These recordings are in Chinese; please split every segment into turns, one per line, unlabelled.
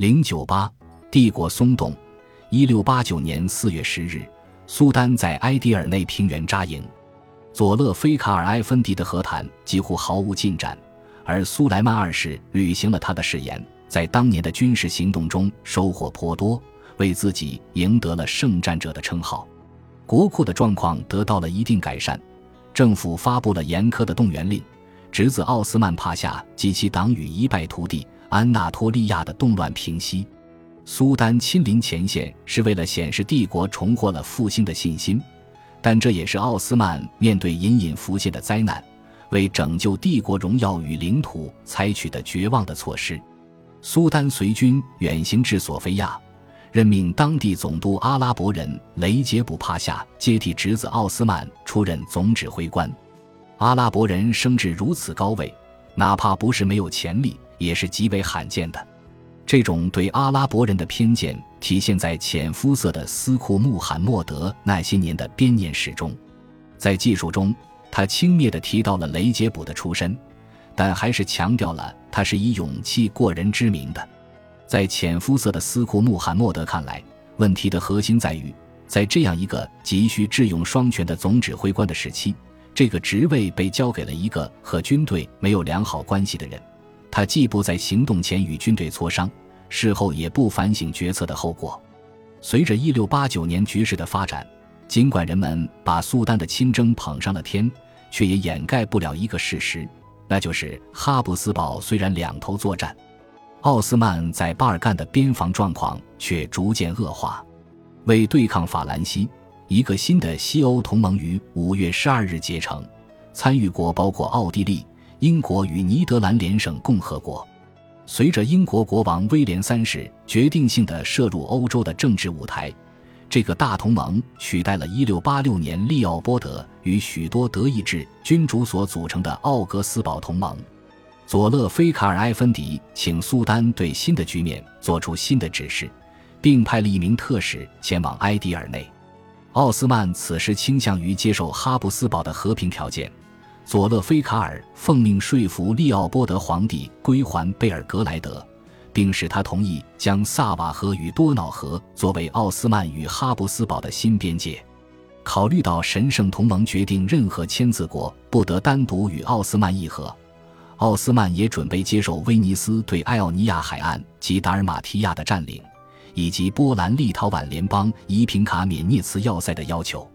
零九八，帝国松动。一六八九年四月十日，苏丹在埃迪尔内平原扎营。佐勒菲卡尔埃芬迪的和谈几乎毫无进展，而苏莱曼二世履行了他的誓言，在当年的军事行动中收获颇多，为自己赢得了圣战者的称号。国库的状况得到了一定改善，政府发布了严苛的动员令，侄子奥斯曼帕夏及其党羽一败涂地。安纳托利亚的动乱平息，苏丹亲临前线是为了显示帝国重获了复兴的信心，但这也是奥斯曼面对隐隐浮现的灾难，为拯救帝国荣耀与领土采取的绝望的措施。苏丹随军远行至索菲亚，任命当地总督阿拉伯人雷杰卜帕夏接替侄子奥斯曼出任总指挥官。阿拉伯人升至如此高位，哪怕不是没有潜力。也是极为罕见的，这种对阿拉伯人的偏见体现在浅肤色的斯库穆罕默德那些年的编年史中。在技术中，他轻蔑地提到了雷杰卜的出身，但还是强调了他是以勇气过人之名的。在浅肤色的斯库穆罕默德看来，问题的核心在于，在这样一个急需智勇双全的总指挥官的时期，这个职位被交给了一个和军队没有良好关系的人。他既不在行动前与军队磋商，事后也不反省决策的后果。随着一六八九年局势的发展，尽管人们把苏丹的亲征捧上了天，却也掩盖不了一个事实，那就是哈布斯堡虽然两头作战，奥斯曼在巴尔干的边防状况却逐渐恶化。为对抗法兰西，一个新的西欧同盟于五月十二日结成，参与国包括奥地利。英国与尼德兰联省共和国，随着英国国王威廉三世决定性的涉入欧洲的政治舞台，这个大同盟取代了1686年利奥波德与许多德意志君主所组成的奥格斯堡同盟。佐勒菲卡尔埃芬迪请苏丹对新的局面做出新的指示，并派了一名特使前往埃迪尔内。奥斯曼此时倾向于接受哈布斯堡的和平条件。佐勒菲卡尔奉命说服利奥波德皇帝归还贝尔格莱德，并使他同意将萨瓦河与多瑙河作为奥斯曼与哈布斯堡的新边界。考虑到神圣同盟决定任何签字国不得单独与奥斯曼议和，奥斯曼也准备接受威尼斯对艾奥尼亚海岸及达尔马提亚的占领，以及波兰立陶宛联邦伊平卡缅涅茨要塞的要求。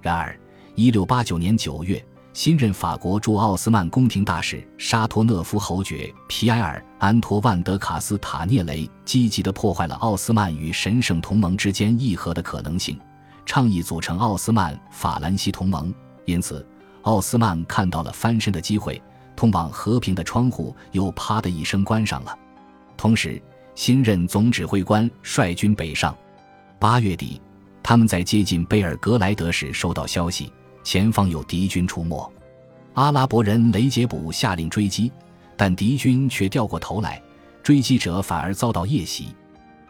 然而，1689年9月。新任法国驻奥斯曼宫廷大使沙托讷夫侯爵皮埃尔·安托万·德卡斯塔涅雷积极地破坏了奥斯曼与神圣同盟之间议和的可能性，倡议组成奥斯曼法兰西同盟。因此，奥斯曼看到了翻身的机会，通往和平的窗户又啪的一声关上了。同时，新任总指挥官率军北上。八月底，他们在接近贝尔格莱德时收到消息。前方有敌军出没，阿拉伯人雷杰卜下令追击，但敌军却掉过头来，追击者反而遭到夜袭，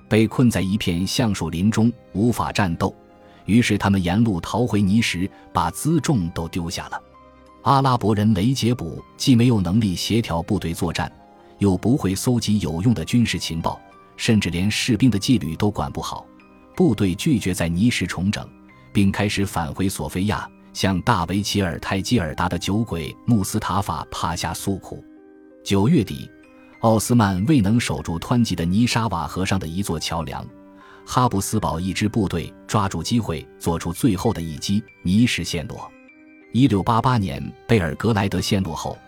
被困在一片橡树林中，无法战斗。于是他们沿路逃回泥石，把辎重都丢下了。阿拉伯人雷杰卜既没有能力协调部队作战，又不会搜集有用的军事情报，甚至连士兵的纪律都管不好。部队拒绝在泥石重整，并开始返回索菲亚。向大维齐尔泰基尔达的酒鬼穆斯塔法帕夏诉苦。九月底，奥斯曼未能守住湍急的尼沙瓦河上的一座桥梁，哈布斯堡一支部队抓住机会做出最后的一击，尼什陷落。一六八八年贝尔格莱德陷落后，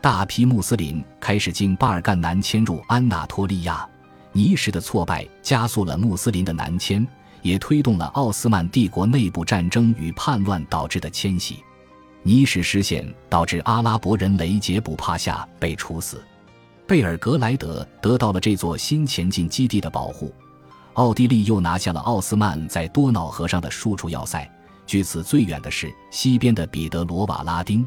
大批穆斯林开始经巴尔干南迁入安纳托利亚，尼什的挫败加速了穆斯林的南迁。也推动了奥斯曼帝国内部战争与叛乱导致的迁徙，尼什失陷导致阿拉伯人雷杰卜帕夏被处死，贝尔格莱德得到了这座新前进基地的保护，奥地利又拿下了奥斯曼在多瑙河上的数处要塞，距此最远的是西边的彼得罗瓦拉丁，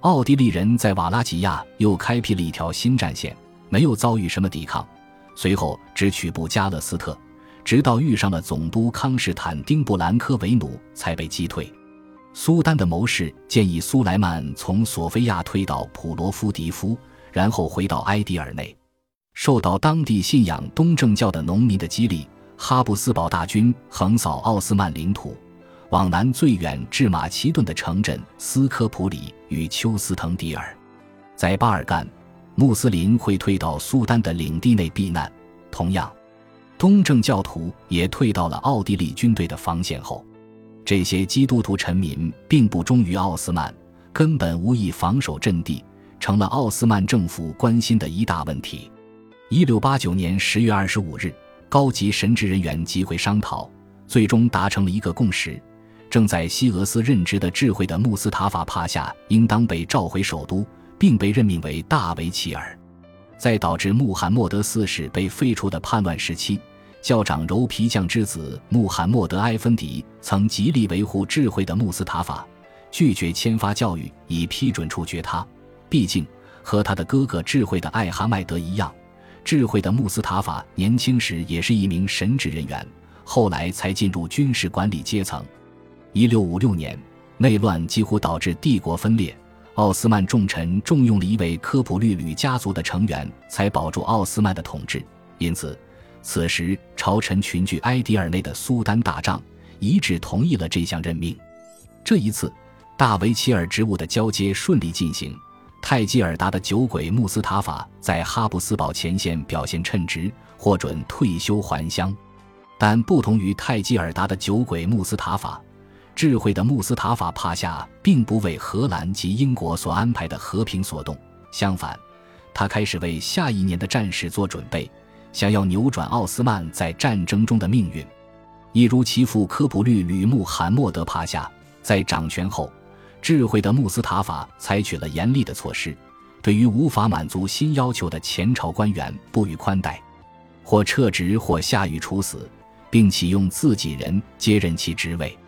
奥地利人在瓦拉吉亚又开辟了一条新战线，没有遭遇什么抵抗，随后只取步加勒斯特。直到遇上了总督康士坦丁·布兰科维努，才被击退。苏丹的谋士建议苏莱曼从索菲亚退到普罗夫迪夫，然后回到埃迪尔内。受到当地信仰东正教的农民的激励，哈布斯堡大军横扫奥斯曼领土，往南最远至马其顿的城镇斯科普里与丘斯滕迪尔。在巴尔干，穆斯林会退到苏丹的领地内避难。同样，东正教徒也退到了奥地利军队的防线后。这些基督徒臣民并不忠于奥斯曼，根本无意防守阵地，成了奥斯曼政府关心的一大问题。一六八九年十月二十五日，高级神职人员集会商讨，最终达成了一个共识：正在西俄斯任职的智慧的穆斯塔法帕夏应当被召回首都，并被任命为大维齐尔。在导致穆罕默德四世被废除的叛乱时期，校长柔皮匠之子穆罕默德埃芬迪曾极力维护智慧的穆斯塔法，拒绝签发教育以批准处决他。毕竟，和他的哥哥智慧的艾哈迈德一样。智慧的穆斯塔法年轻时也是一名神职人员，后来才进入军事管理阶层。一六五六年，内乱几乎导致帝国分裂，奥斯曼重臣重用了一位科普律吕家族的成员，才保住奥斯曼的统治。因此，此时朝臣群聚埃迪尔内的苏丹大帐一致同意了这项任命。这一次，大维齐尔职务的交接顺利进行。泰基尔达的酒鬼穆斯塔法在哈布斯堡前线表现称职，获准退休还乡。但不同于泰基尔达的酒鬼穆斯塔法，智慧的穆斯塔法帕夏并不为荷兰及英国所安排的和平所动，相反，他开始为下一年的战事做准备，想要扭转奥斯曼在战争中的命运。一如其父科普律吕穆罕默德帕夏在掌权后。智慧的穆斯塔法采取了严厉的措施，对于无法满足新要求的前朝官员不予宽待，或撤职，或下狱处死，并启用自己人接任其职位。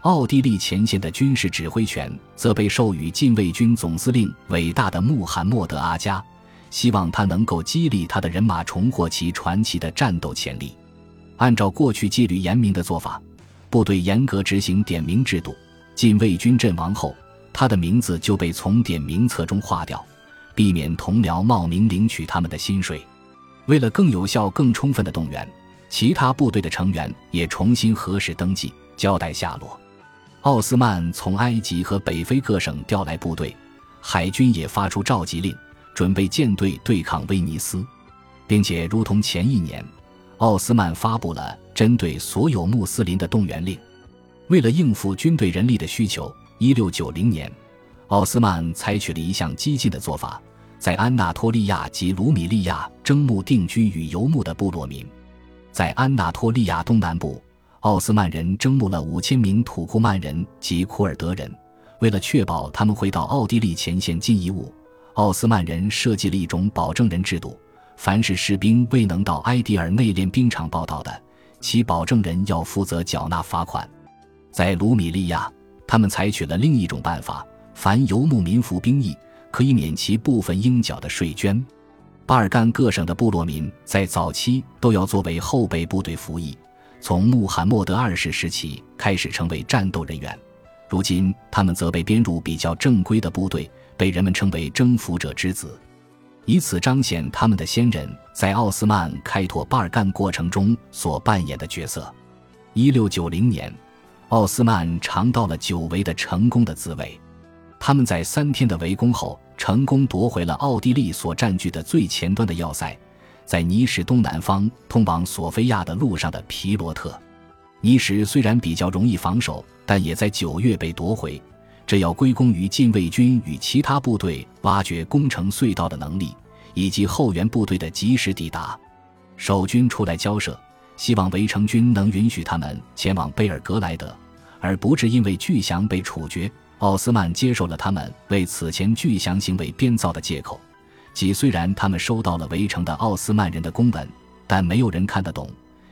奥地利前线的军事指挥权则被授予禁卫军总司令伟大的穆罕默德阿加，希望他能够激励他的人马重获其传奇的战斗潜力。按照过去纪律严明的做法，部队严格执行点名制度。禁卫军阵亡后，他的名字就被从点名册中划掉，避免同僚冒名领取他们的薪水。为了更有效、更充分的动员，其他部队的成员也重新核实登记，交代下落。奥斯曼从埃及和北非各省调来部队，海军也发出召集令，准备舰队对抗威尼斯，并且如同前一年，奥斯曼发布了针对所有穆斯林的动员令。为了应付军队人力的需求，1690年，奥斯曼采取了一项激进的做法，在安纳托利亚及卢米利亚征募定居与游牧的部落民。在安纳托利亚东南部，奥斯曼人征募了五千名土库曼人及库尔德人。为了确保他们会到奥地利前线进义务，奥斯曼人设计了一种保证人制度：凡是士兵未能到埃迪尔内练兵场报道的，其保证人要负责缴纳罚款。在卢米利亚，他们采取了另一种办法：凡游牧民服兵役，可以免其部分应缴的税捐。巴尔干各省的部落民在早期都要作为后备部队服役，从穆罕默德二世时期开始成为战斗人员。如今，他们则被编入比较正规的部队，被人们称为征服者之子，以此彰显他们的先人在奥斯曼开拓巴尔干过程中所扮演的角色。一六九零年。奥斯曼尝到了久违的成功的滋味，他们在三天的围攻后，成功夺回了奥地利所占据的最前端的要塞，在尼什东南方通往索菲亚的路上的皮罗特。尼什虽然比较容易防守，但也在九月被夺回，这要归功于禁卫军与其他部队挖掘工程隧道的能力，以及后援部队的及时抵达。守军出来交涉，希望围城军能允许他们前往贝尔格莱德。而不是因为巨祥被处决，奥斯曼接受了他们为此前巨祥行为编造的借口，即虽然他们收到了围城的奥斯曼人的公文，但没有人看得懂，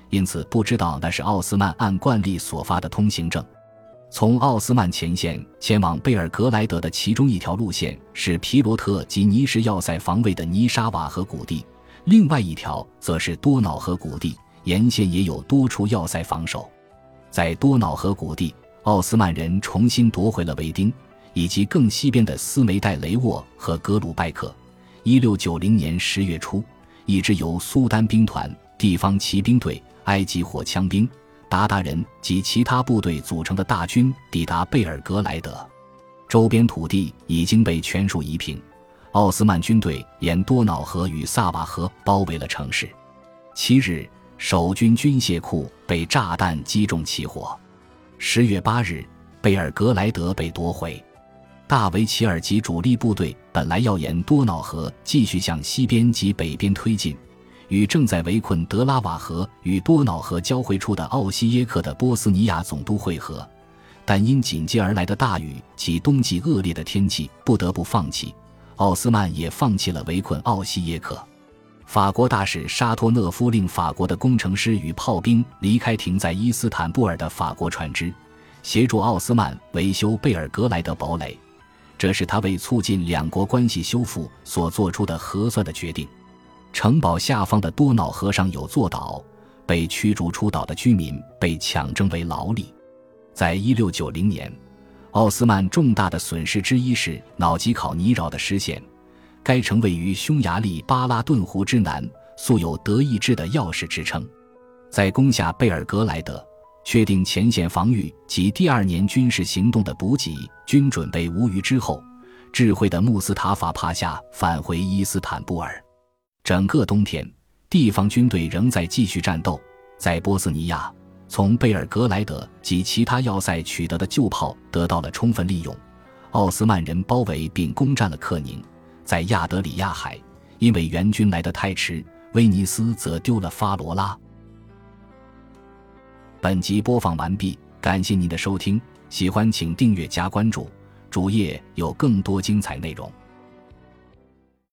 因此不知道那是奥斯曼按惯例所发的通行证。从奥斯曼前线前往贝尔格莱德的其中一条路线是皮罗特及尼什要塞防卫的尼沙瓦河谷地，另外一条则是多瑙河谷地，沿线也有多处要塞防守，在多瑙河谷地。奥斯曼人重新夺回了维丁，以及更西边的斯梅代雷沃和格鲁拜克。一六九零年十月初，一支由苏丹兵团、地方骑兵队、埃及火枪兵、鞑靼人及其他部队组成的大军抵达贝尔格莱德，周边土地已经被全数夷平。奥斯曼军队沿多瑙河与萨瓦河包围了城市。七日，守军军械库被炸弹击中起火。十月八日，贝尔格莱德被夺回。大维齐尔及主力部队本来要沿多瑙河继续向西边及北边推进，与正在围困德拉瓦河与多瑙河交汇处的奥西耶克的波斯尼亚总督会合，但因紧接而来的大雨及冬季恶劣的天气，不得不放弃。奥斯曼也放弃了围困奥西耶克。法国大使沙托讷夫令法国的工程师与炮兵离开停在伊斯坦布尔的法国船只，协助奥斯曼维修贝尔格莱德堡垒。这是他为促进两国关系修复所做出的合算的决定。城堡下方的多瑙河上有座岛，被驱逐出岛的居民被抢征为劳力。在一六九零年，奥斯曼重大的损失之一是瑙吉考尼饶的失陷。该城位于匈牙利巴拉顿湖之南，素有德意志的钥匙之称。在攻下贝尔格莱德。确定前线防御及第二年军事行动的补给均准备无虞之后，智慧的穆斯塔法帕夏返回伊斯坦布尔。整个冬天，地方军队仍在继续战斗。在波斯尼亚，从贝尔格莱德及其他要塞取得的旧炮得到了充分利用。奥斯曼人包围并攻占了克宁。在亚德里亚海，因为援军来得太迟，威尼斯则丢了发罗拉。本集播放完毕，感谢您的收听，喜欢请订阅加关注，主页有更多精彩内容。